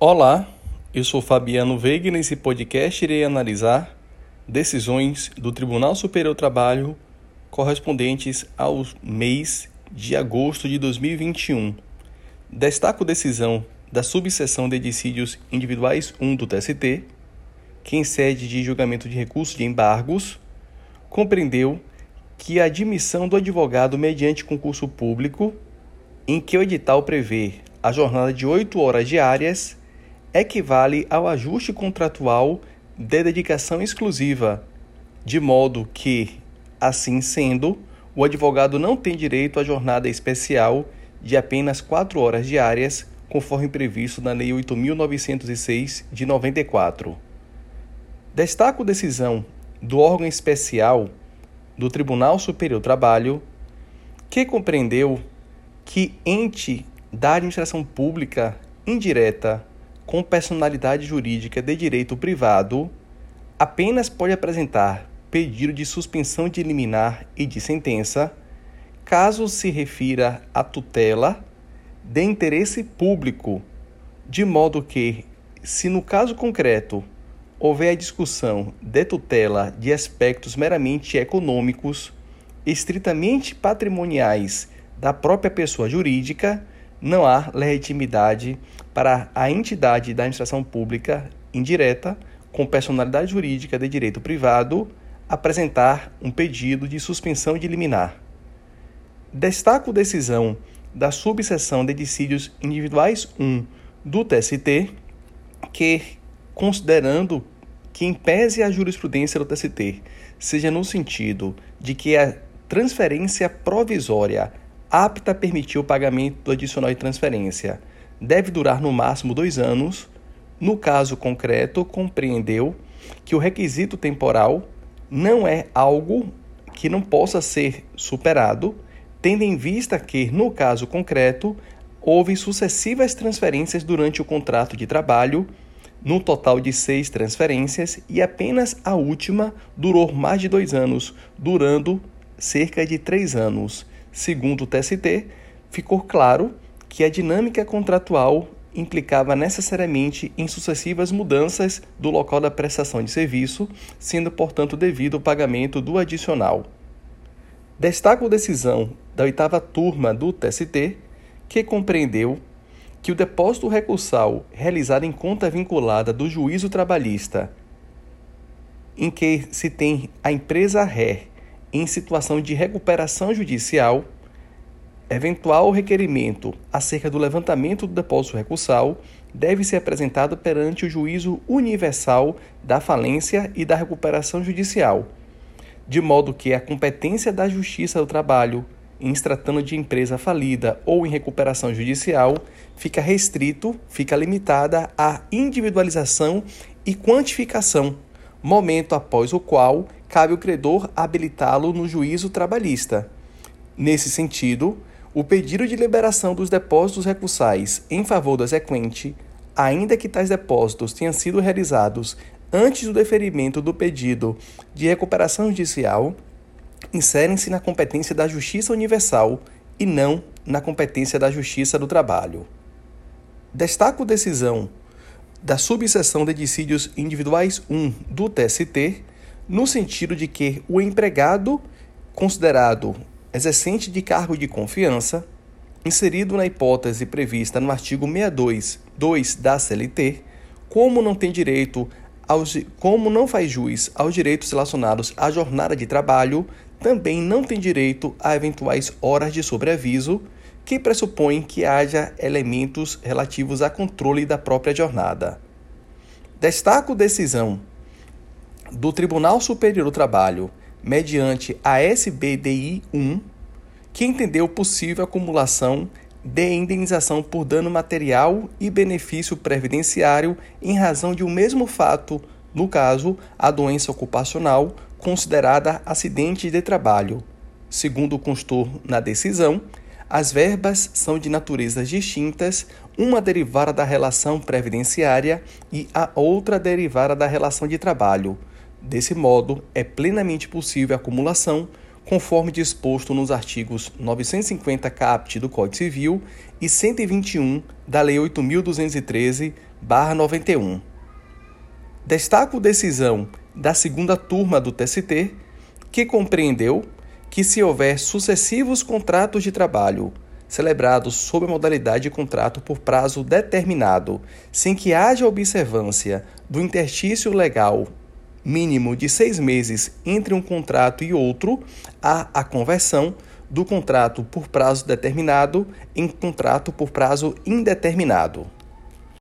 Olá, eu sou Fabiano Veiga e nesse podcast irei analisar decisões do Tribunal Superior do Trabalho correspondentes ao mês de agosto de 2021. Destaco decisão da subseção de dissídios individuais 1 do TST, que em sede de julgamento de recurso de embargos, compreendeu que a admissão do advogado mediante concurso público, em que o edital prevê a jornada de 8 horas diárias, equivale ao ajuste contratual de dedicação exclusiva, de modo que, assim sendo, o advogado não tem direito à jornada especial de apenas 4 horas diárias, conforme previsto na Lei 8.906 de 94. Destaco decisão do órgão especial do Tribunal Superior do Trabalho, que compreendeu que ente da administração pública indireta com personalidade jurídica de direito privado apenas pode apresentar pedido de suspensão de liminar e de sentença caso se refira à tutela de interesse público, de modo que, se no caso concreto houver a discussão de tutela de aspectos meramente econômicos, estritamente patrimoniais da própria pessoa jurídica, não há legitimidade para a entidade da administração pública indireta, com personalidade jurídica de direito privado, apresentar um pedido de suspensão de liminar. Destaco decisão da subseção de dissídios individuais 1 do TST, que, considerando que, em pese a jurisprudência do TST, seja no sentido de que a transferência provisória apta a permitir o pagamento do adicional de transferência. Deve durar no máximo dois anos, no caso concreto, compreendeu que o requisito temporal não é algo que não possa ser superado, tendo em vista que, no caso concreto, houve sucessivas transferências durante o contrato de trabalho, no total de seis transferências, e apenas a última durou mais de dois anos, durando cerca de três anos. Segundo o TST, ficou claro que a dinâmica contratual implicava necessariamente em sucessivas mudanças do local da prestação de serviço, sendo, portanto, devido o pagamento do adicional. Destaco a decisão da oitava turma do TST, que compreendeu que o depósito recursal realizado em conta vinculada do juízo trabalhista, em que se tem a empresa ré em situação de recuperação judicial, eventual requerimento acerca do levantamento do depósito recursal deve ser apresentado perante o juízo universal da falência e da recuperação judicial, de modo que a competência da Justiça do Trabalho em se tratando de empresa falida ou em recuperação judicial fica restrito, fica limitada à individualização e quantificação, momento após o qual cabe ao credor habilitá-lo no juízo trabalhista. Nesse sentido, o pedido de liberação dos depósitos recursais em favor do exequente, ainda que tais depósitos tenham sido realizados antes do deferimento do pedido de recuperação judicial, inserem-se na competência da Justiça Universal e não na competência da Justiça do Trabalho. Destaco decisão da subseção de dissídios individuais 1 do TST no sentido de que o empregado considerado exercente de cargo de confiança, inserido na hipótese prevista no artigo 62, 2 da CLT, como não tem direito aos, como não faz jus aos direitos relacionados à jornada de trabalho, também não tem direito a eventuais horas de sobreaviso, que pressupõem que haja elementos relativos a controle da própria jornada. Destaco decisão do Tribunal Superior do Trabalho, mediante a SBDI 1, que entendeu possível acumulação de indenização por dano material e benefício previdenciário em razão de um mesmo fato, no caso, a doença ocupacional, considerada acidente de trabalho. Segundo constou na decisão, as verbas são de naturezas distintas, uma derivada da relação previdenciária e a outra derivada da relação de trabalho. Desse modo, é plenamente possível a acumulação, conforme disposto nos artigos 950 caput do Código Civil e 121 da Lei 8.213, 91. Destaco decisão da segunda turma do TST, que compreendeu que se houver sucessivos contratos de trabalho celebrados sob a modalidade de contrato por prazo determinado, sem que haja observância do interstício legal mínimo de seis meses entre um contrato e outro, há a conversão do contrato por prazo determinado em contrato por prazo indeterminado.